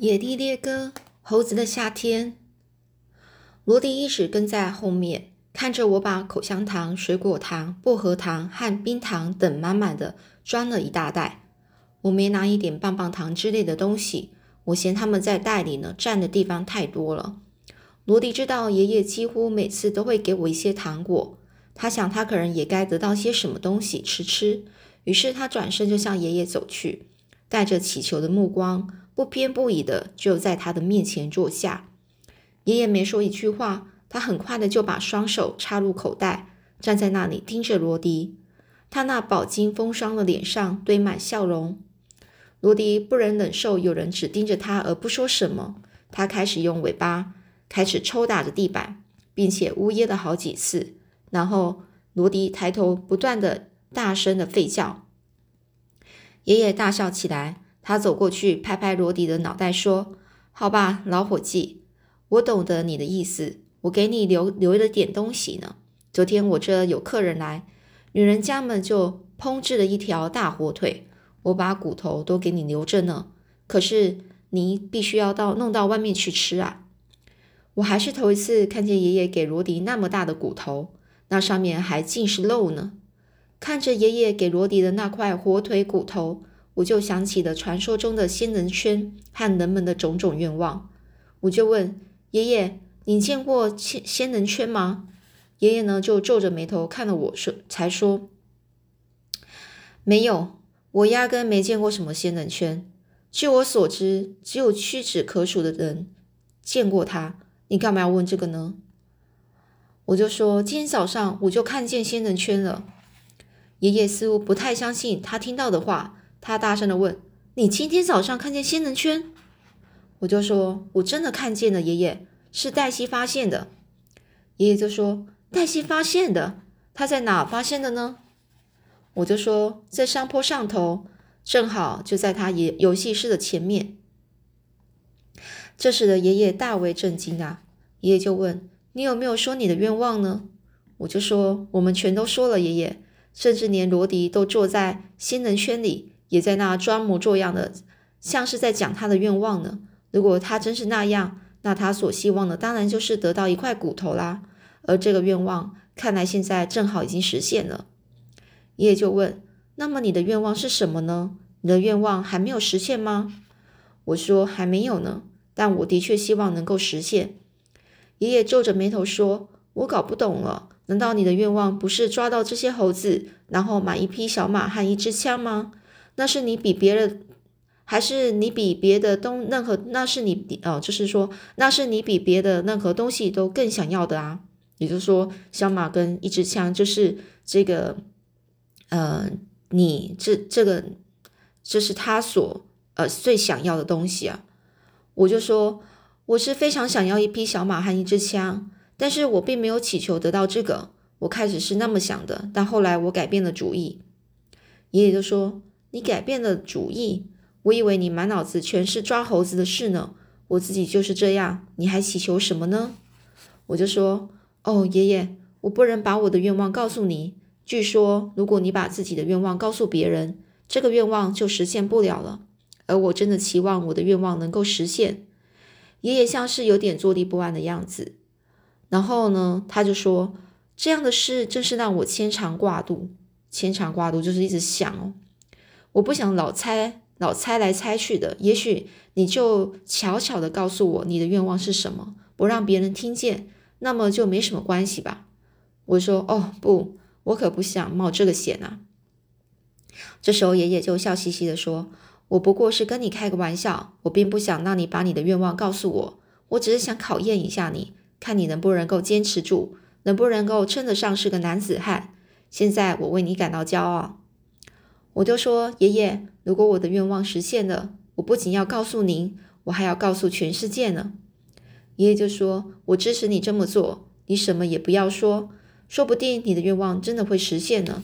野地猎歌，猴子的夏天。罗迪一直跟在后面，看着我把口香糖、水果糖、薄荷糖和冰糖等满满的装了一大袋。我没拿一点棒棒糖之类的东西，我嫌他们在袋里呢占的地方太多了。罗迪知道爷爷几乎每次都会给我一些糖果，他想他可能也该得到些什么东西吃吃，于是他转身就向爷爷走去，带着乞求的目光。不偏不倚的就在他的面前坐下，爷爷没说一句话，他很快的就把双手插入口袋，站在那里盯着罗迪。他那饱经风霜的脸上堆满笑容。罗迪不忍忍受有人只盯着他而不说什么，他开始用尾巴开始抽打着地板，并且呜咽了好几次。然后罗迪抬头不断的大声的吠叫，爷爷大笑起来。他走过去，拍拍罗迪的脑袋，说：“好吧，老伙计，我懂得你的意思。我给你留留了点东西呢。昨天我这有客人来，女人家们就烹制了一条大火腿，我把骨头都给你留着呢。可是你必须要到弄到外面去吃啊！我还是头一次看见爷爷给罗迪那么大的骨头，那上面还尽是肉呢。看着爷爷给罗迪的那块火腿骨头。”我就想起了传说中的仙人圈和人们的种种愿望，我就问爷爷：“你见过仙仙人圈吗？”爷爷呢就皱着眉头看了我说，才说：“没有，我压根没见过什么仙人圈。据我所知，只有屈指可数的人见过它。你干嘛要问这个呢？”我就说：“今天早上我就看见仙人圈了。”爷爷似乎不太相信他听到的话。他大声的问：“你今天早上看见仙人圈？”我就说：“我真的看见了，爷爷，是黛西发现的。”爷爷就说：“黛西发现的？他在哪发现的呢？”我就说：“在山坡上头，正好就在他爷游戏室的前面。”这使得爷爷大为震惊啊！爷爷就问：“你有没有说你的愿望呢？”我就说：“我们全都说了，爷爷，甚至连罗迪都坐在仙人圈里。”也在那装模作样的，像是在讲他的愿望呢。如果他真是那样，那他所希望的当然就是得到一块骨头啦。而这个愿望看来现在正好已经实现了。爷爷就问：“那么你的愿望是什么呢？你的愿望还没有实现吗？”我说：“还没有呢，但我的确希望能够实现。”爷爷皱着眉头说：“我搞不懂了，难道你的愿望不是抓到这些猴子，然后买一匹小马和一支枪吗？”那是你比别人，还是你比别的东任何？那是你哦，就是说，那是你比别的任何东西都更想要的啊。也就是说，小马跟一支枪，就是这个，呃，你这这个，这是他所呃最想要的东西啊。我就说，我是非常想要一匹小马和一支枪，但是我并没有祈求得到这个。我开始是那么想的，但后来我改变了主意。爷爷就说。你改变了主意，我以为你满脑子全是抓猴子的事呢。我自己就是这样，你还祈求什么呢？我就说：“哦，爷爷，我不能把我的愿望告诉你。据说，如果你把自己的愿望告诉别人，这个愿望就实现不了了。而我真的期望我的愿望能够实现。”爷爷像是有点坐立不安的样子。然后呢，他就说：“这样的事真是让我牵肠挂肚。牵肠挂肚就是一直想哦。”我不想老猜老猜来猜去的，也许你就悄悄的告诉我你的愿望是什么，不让别人听见，那么就没什么关系吧。我说哦不，我可不想冒这个险啊。这时候爷爷就笑嘻嘻的说：“我不过是跟你开个玩笑，我并不想让你把你的愿望告诉我，我只是想考验一下你，看你能不能够坚持住，能不能够称得上是个男子汉。现在我为你感到骄傲。”我就说：“爷爷，如果我的愿望实现了，我不仅要告诉您，我还要告诉全世界呢。”爷爷就说：“我支持你这么做，你什么也不要说，说不定你的愿望真的会实现呢。”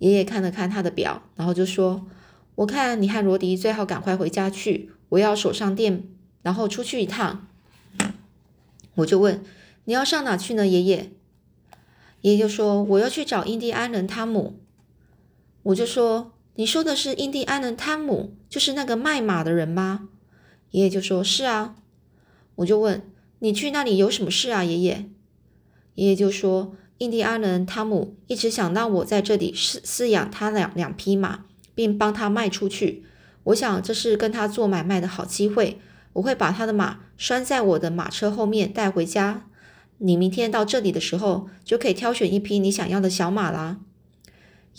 爷爷看了看他的表，然后就说：“我看你和罗迪最好赶快回家去，我要锁上店，然后出去一趟。”我就问：“你要上哪去呢，爷爷？”爷爷就说：“我要去找印第安人汤姆。”我就说：“你说的是印第安人汤姆，就是那个卖马的人吗？”爷爷就说：“是啊。”我就问：“你去那里有什么事啊，爷爷？”爷爷就说：“印第安人汤姆一直想让我在这里饲饲养他两两匹马，并帮他卖出去。我想这是跟他做买卖的好机会。我会把他的马拴在我的马车后面带回家。你明天到这里的时候，就可以挑选一匹你想要的小马啦。”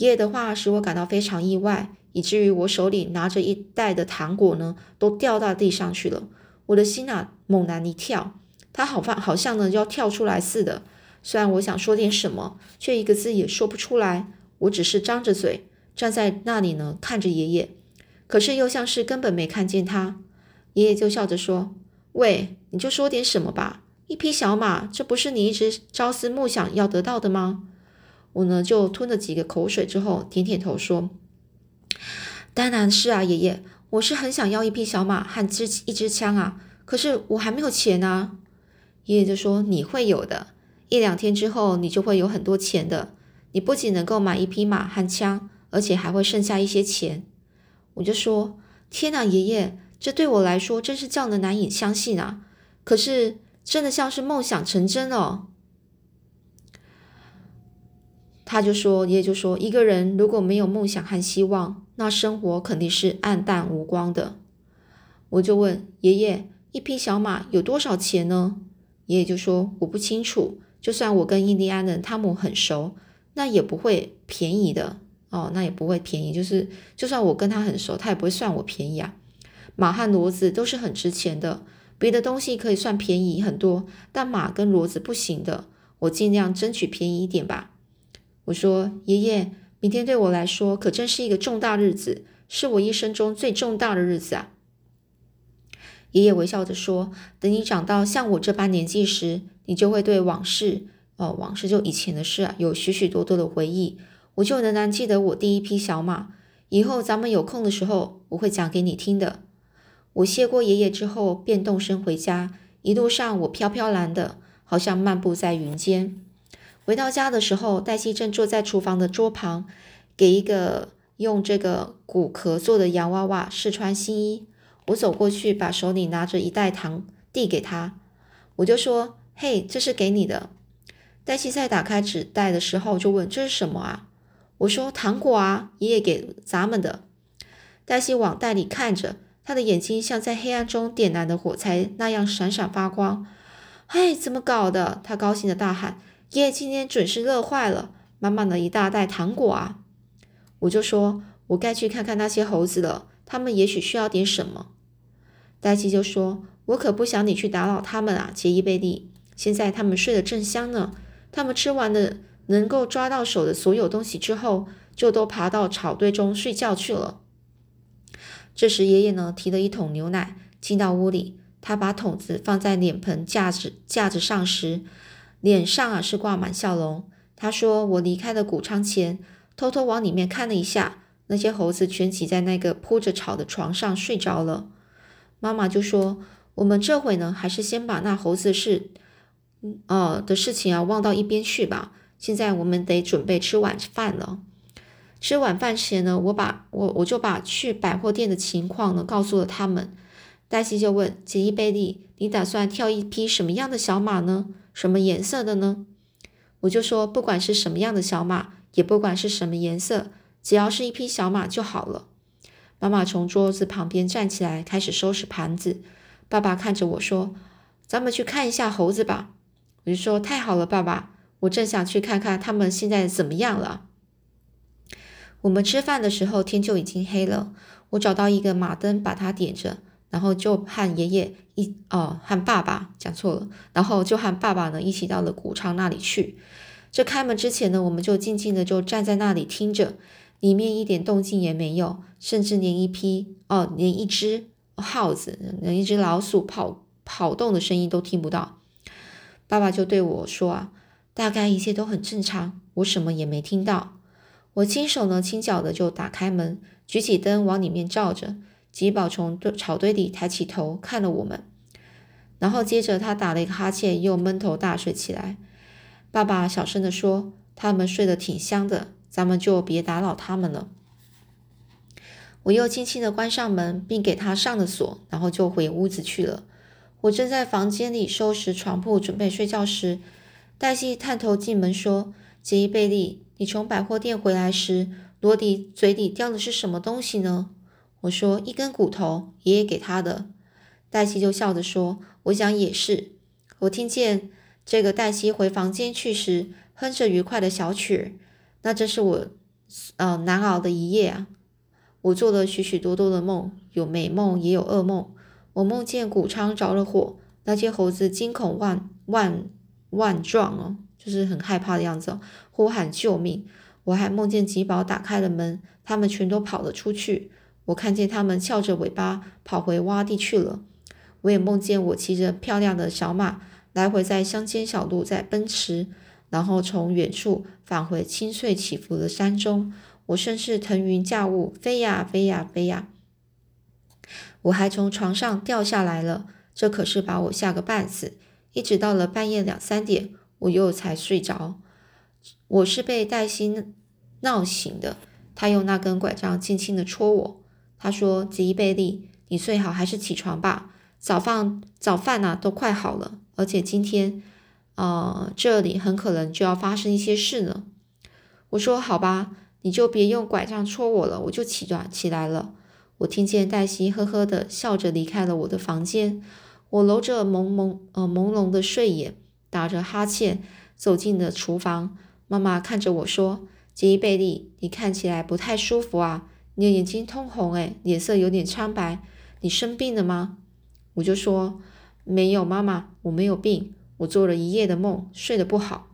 爷爷的话使我感到非常意外，以至于我手里拿着一袋的糖果呢，都掉到地上去了。我的心啊，猛然一跳，他好像好像呢要跳出来似的。虽然我想说点什么，却一个字也说不出来。我只是张着嘴站在那里呢，看着爷爷，可是又像是根本没看见他。爷爷就笑着说：“喂，你就说点什么吧。一匹小马，这不是你一直朝思暮想要得到的吗？”我呢就吞了几个口水之后，点点头说：“当然是啊，爷爷，我是很想要一匹小马和支一支枪啊，可是我还没有钱啊。”爷爷就说：“你会有的，一两天之后你就会有很多钱的。你不仅能够买一匹马和枪，而且还会剩下一些钱。”我就说：“天哪，爷爷，这对我来说真是叫人难以相信啊！可是真的像是梦想成真哦。”他就说：“爷爷就说，一个人如果没有梦想和希望，那生活肯定是暗淡无光的。”我就问爷爷：“一匹小马有多少钱呢？”爷爷就说：“我不清楚，就算我跟印第安人汤姆很熟，那也不会便宜的哦，那也不会便宜。就是就算我跟他很熟，他也不会算我便宜啊。马和骡子都是很值钱的，别的东西可以算便宜很多，但马跟骡子不行的。我尽量争取便宜一点吧。”我说：“爷爷，明天对我来说可真是一个重大日子，是我一生中最重大的日子啊！”爷爷微笑着说：“等你长到像我这般年纪时，你就会对往事，哦，往事就以前的事啊，有许许多多的回忆。我就仍然记得我第一匹小马。以后咱们有空的时候，我会讲给你听的。”我谢过爷爷之后，便动身回家。一路上，我飘飘然的，好像漫步在云间。回到家的时候，黛西正坐在厨房的桌旁，给一个用这个骨壳做的洋娃娃试穿新衣。我走过去，把手里拿着一袋糖递给他，我就说：“嘿，这是给你的。”黛西在打开纸袋的时候就问：“这是什么啊？”我说：“糖果啊，爷爷给咱们的。”黛西往袋里看着，她的眼睛像在黑暗中点燃的火柴那样闪闪发光。“哎，怎么搞的？”她高兴的大喊。爷爷今天准是乐坏了，满满的一大袋糖果啊！我就说，我该去看看那些猴子了，他们也许需要点什么。黛西就说：“我可不想你去打扰他们啊，杰伊贝利。现在他们睡得正香呢，他们吃完了能够抓到手的所有东西之后，就都爬到草堆中睡觉去了。”这时，爷爷呢提了一桶牛奶进到屋里，他把桶子放在脸盆架子架子上时。脸上啊是挂满笑容。他说：“我离开了谷仓前，偷偷往里面看了一下，那些猴子全挤在那个铺着草的床上睡着了。”妈妈就说：“我们这回呢，还是先把那猴子事，呃的事情啊忘到一边去吧。现在我们得准备吃晚饭了。吃晚饭前呢，我把我我就把去百货店的情况呢告诉了他们。黛西就问杰伊贝利：你打算挑一匹什么样的小马呢？”什么颜色的呢？我就说，不管是什么样的小马，也不管是什么颜色，只要是一匹小马就好了。妈妈从桌子旁边站起来，开始收拾盘子。爸爸看着我说：“咱们去看一下猴子吧。”我就说：“太好了，爸爸，我正想去看看他们现在怎么样了。”我们吃饭的时候，天就已经黑了。我找到一个马灯，把它点着。然后就和爷爷一哦，和爸爸讲错了。然后就和爸爸呢一起到了谷仓那里去。这开门之前呢，我们就静静的就站在那里听着，里面一点动静也没有，甚至连一批哦，连一只耗子、连一只老鼠跑跑动的声音都听不到。爸爸就对我说啊，大概一切都很正常，我什么也没听到。我轻手呢轻脚的就打开门，举起灯往里面照着。吉宝从草堆里抬起头看了我们，然后接着他打了一个哈欠，又闷头大睡起来。爸爸小声地说：“他们睡得挺香的，咱们就别打扰他们了。”我又轻轻地关上门，并给他上了锁，然后就回屋子去了。我正在房间里收拾床铺，准备睡觉时，黛西探头进门说：“杰伊·贝利，你从百货店回来时，罗迪嘴里叼的是什么东西呢？”我说：“一根骨头，爷爷给他的。”黛西就笑着说：“我想也是。”我听见这个黛西回房间去时，哼着愉快的小曲儿。那真是我，呃，难熬的一夜啊！我做了许许多多的梦，有美梦，也有噩梦。我梦见谷仓着了火，那些猴子惊恐万万万状哦，就是很害怕的样子，呼喊救命。我还梦见吉宝打开了门，他们全都跑了出去。我看见他们翘着尾巴跑回洼地去了。我也梦见我骑着漂亮的小马，来回在乡间小路在奔驰，然后从远处返回清脆起伏的山中。我甚至腾云驾雾，飞呀飞呀飞呀。我还从床上掉下来了，这可是把我吓个半死。一直到了半夜两三点，我又才睡着。我是被黛西闹醒的，他用那根拐杖轻轻地戳我。他说：“吉伊贝利，你最好还是起床吧。早饭早饭呐，都快好了。而且今天，呃，这里很可能就要发生一些事呢。”我说：“好吧，你就别用拐杖戳我了，我就起转起来了。”我听见黛西呵呵的笑着离开了我的房间，我揉着朦朦呃朦胧的睡眼，打着哈欠走进了厨房。妈妈看着我说：“杰伊贝利，你看起来不太舒服啊，你的眼睛通红，哎，脸色有点苍白，你生病了吗？”我就说：“没有，妈妈，我没有病，我做了一夜的梦，睡得不好。”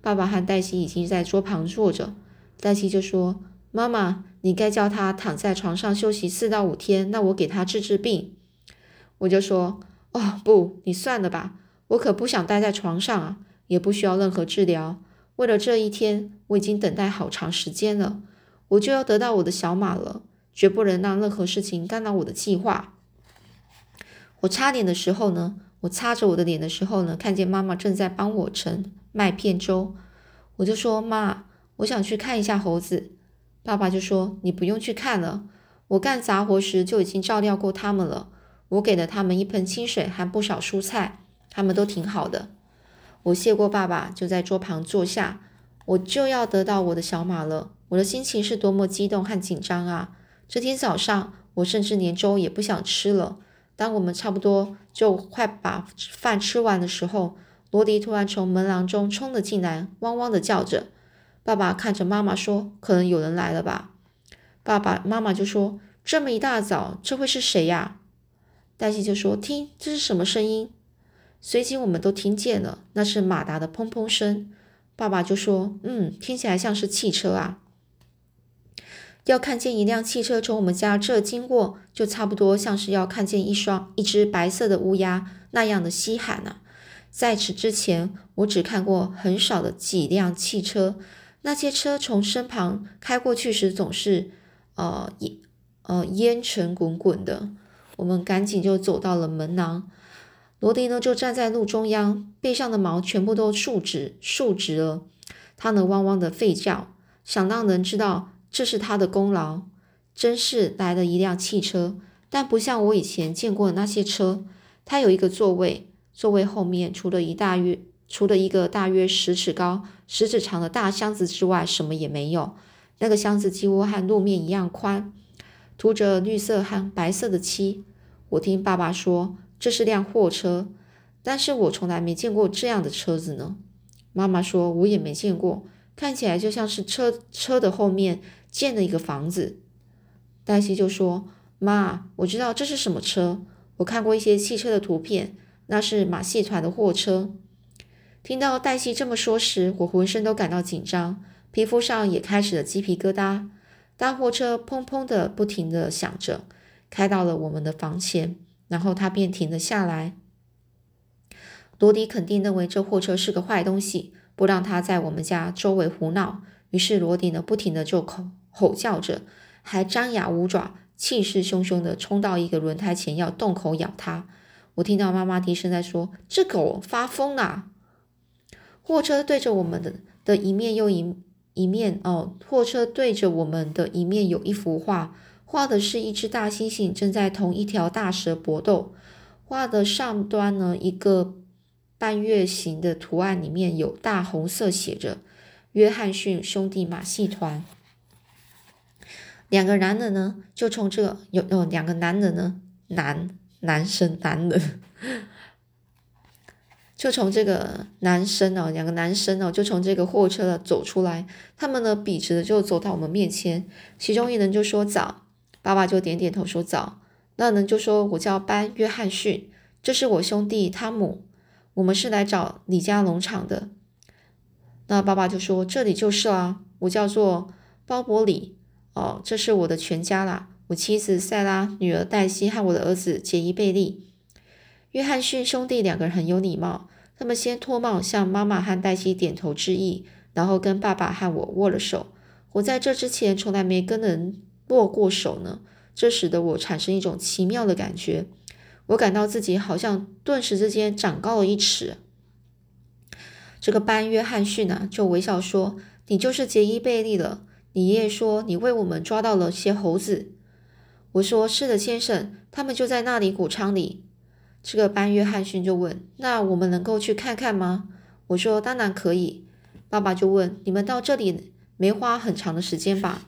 爸爸和黛西已经在桌旁坐着，黛西就说：“妈妈。”你该叫他躺在床上休息四到五天，那我给他治治病。我就说，哦不，你算了吧，我可不想待在床上啊，也不需要任何治疗。为了这一天，我已经等待好长时间了，我就要得到我的小马了，绝不能让任何事情干扰我的计划。我擦脸的时候呢，我擦着我的脸的时候呢，看见妈妈正在帮我盛麦片粥，我就说，妈，我想去看一下猴子。爸爸就说：“你不用去看了，我干杂活时就已经照料过他们了。我给了他们一盆清水和不少蔬菜，他们都挺好的。”我谢过爸爸，就在桌旁坐下。我就要得到我的小马了，我的心情是多么激动和紧张啊！这天早上，我甚至连粥也不想吃了。当我们差不多就快把饭吃完的时候，罗迪突然从门廊中冲了进来，汪汪的叫着。爸爸看着妈妈说：“可能有人来了吧？”爸爸妈妈就说：“这么一大早，这会是谁呀？”黛西就说：“听，这是什么声音？”随即我们都听见了，那是马达的砰砰声。爸爸就说：“嗯，听起来像是汽车啊。要看见一辆汽车从我们家这经过，就差不多像是要看见一双一只白色的乌鸦那样的稀罕呢。在此之前，我只看过很少的几辆汽车。”那些车从身旁开过去时，总是，呃烟呃烟尘滚滚的。我们赶紧就走到了门廊，罗迪呢就站在路中央，背上的毛全部都竖直竖直了。他呢汪汪的吠叫，想让人知道这是他的功劳。真是来了一辆汽车，但不像我以前见过的那些车。它有一个座位，座位后面除了一大约。除了一个大约十尺高、十指长的大箱子之外，什么也没有。那个箱子几乎和路面一样宽，涂着绿色和白色的漆。我听爸爸说这是辆货车，但是我从来没见过这样的车子呢。妈妈说我也没见过，看起来就像是车车的后面建了一个房子。黛西就说：“妈，我知道这是什么车，我看过一些汽车的图片，那是马戏团的货车。”听到黛西这么说时，我浑身都感到紧张，皮肤上也开始了鸡皮疙瘩。大货车砰砰的不停的响着，开到了我们的房前，然后它便停了下来。罗迪肯定认为这货车是个坏东西，不让它在我们家周围胡闹。于是罗迪呢，不停的就吼吼叫着，还张牙舞爪，气势汹汹的冲到一个轮胎前要动口咬它。我听到妈妈低声在说：“这狗发疯了。”货车对着我们的的一面又一一面哦，货车对着我们的一面有一幅画，画的是一只大猩猩正在同一条大蛇搏斗。画的上端呢，一个半月形的图案里面有大红色写着“约翰逊兄弟马戏团”。两个男人呢，就从这个有有两个男人呢，男男生男人，就从这个男生哦，两个男生哦，就从这个货车走出来。他们呢，笔直的就走到我们面前。其中一人就说：“早。”爸爸就点点头说：“早。”那人就说：“我叫班约翰逊，这是我兄弟汤姆，我们是来找李家农场的。”那爸爸就说：“这里就是啦，我叫做鲍勃里。”哦，这是我的全家啦，我妻子塞拉、女儿黛西和我的儿子杰伊贝利。约翰逊兄弟两个人很有礼貌，他们先脱帽向妈妈和黛西点头致意，然后跟爸爸和我握了手。我在这之前从来没跟人握过手呢，这使得我产生一种奇妙的感觉，我感到自己好像顿时之间长高了一尺。这个班约翰逊呢，就微笑说：“你就是杰伊贝利了。”你爷爷说你为我们抓到了些猴子。我说是的，先生，他们就在那里谷仓里。这个班约翰逊就问：“那我们能够去看看吗？”我说：“当然可以。”爸爸就问：“你们到这里没花很长的时间吧？”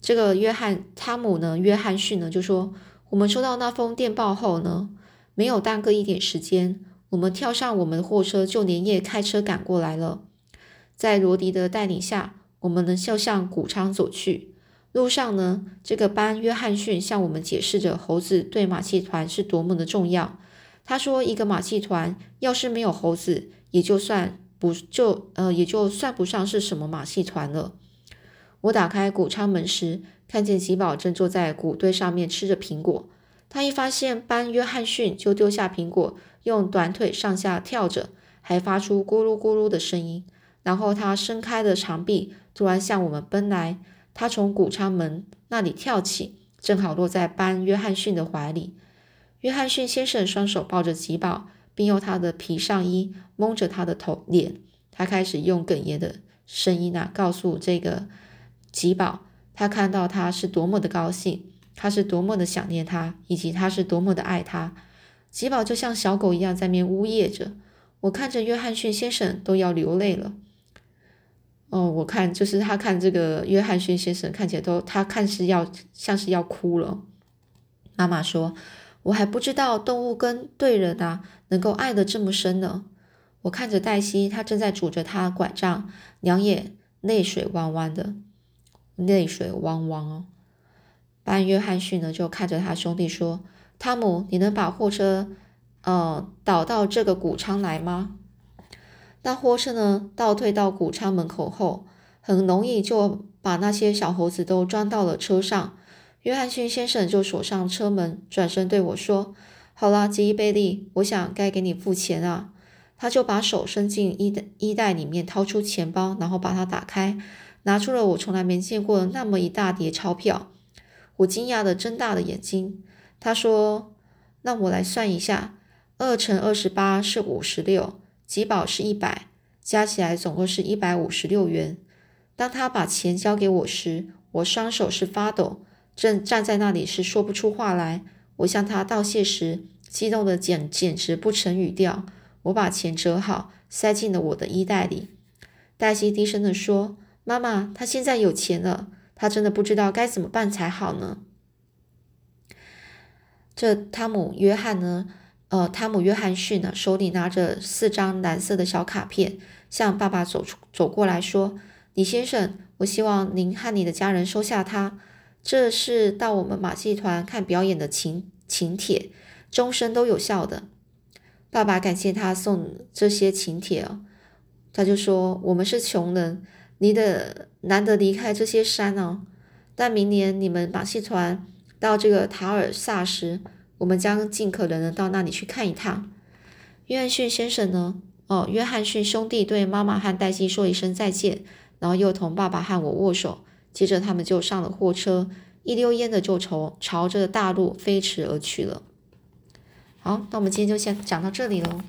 这个约翰汤姆呢，约翰逊呢就说：“我们收到那封电报后呢，没有耽搁一点时间，我们跳上我们的货车，就连夜开车赶过来了。在罗迪的带领下。”我们呢就向谷仓走去，路上呢，这个班约翰逊向我们解释着猴子对马戏团是多么的重要。他说，一个马戏团要是没有猴子，也就算不就呃也就算不上是什么马戏团了。我打开谷仓门时，看见吉宝正坐在谷堆上面吃着苹果。他一发现班约翰逊，就丢下苹果，用短腿上下跳着，还发出咕噜咕噜的声音。然后他伸开的长臂。突然向我们奔来，他从谷仓门那里跳起，正好落在班约翰逊的怀里。约翰逊先生双手抱着吉宝，并用他的皮上衣蒙着他的头脸。他开始用哽咽的声音啊，告诉这个吉宝，他看到他是多么的高兴，他是多么的想念他，以及他是多么的爱他。吉宝就像小狗一样在面呜咽着。我看着约翰逊先生都要流泪了。哦，我看就是他看这个约翰逊先生看起来都，他看是要像是要哭了。妈妈说：“我还不知道动物跟对人啊能够爱得这么深呢。”我看着黛西，她正在拄着她拐杖，两眼泪水汪汪的，泪水汪汪哦。班约翰逊呢就看着他兄弟说：“汤姆，你能把货车呃倒到这个谷仓来吗？”那货车呢？倒退到谷仓门口后，很容易就把那些小猴子都装到了车上。约翰逊先生就锁上车门，转身对我说：“好了，吉伊贝利，我想该给你付钱啊。”他就把手伸进衣袋衣袋里面，掏出钱包，然后把它打开，拿出了我从来没见过的那么一大叠钞票。我惊讶的睁大了眼睛。他说：“那我来算一下，二乘二十八是五十六。”吉宝是一百，加起来总共是一百五十六元。当他把钱交给我时，我双手是发抖，正站在那里是说不出话来。我向他道谢时，激动的简简直不成语调。我把钱折好，塞进了我的衣袋里。黛西低声的说：“妈妈，他现在有钱了，他真的不知道该怎么办才好呢。”这汤姆·约翰呢？呃，汤姆·约翰逊呢，手里拿着四张蓝色的小卡片，向爸爸走出走过来说：“李先生，我希望您和你的家人收下它。这是到我们马戏团看表演的请请帖，终身都有效的。”爸爸感谢他送这些请帖哦，他就说：“我们是穷人，你的难得离开这些山哦，但明年你们马戏团到这个塔尔萨时。”我们将尽可能的到那里去看一趟。约翰逊先生呢？哦，约翰逊兄弟对妈妈和黛西说一声再见，然后又同爸爸和我握手。接着他们就上了货车，一溜烟的就朝朝着大陆飞驰而去了。好，那我们今天就先讲到这里喽。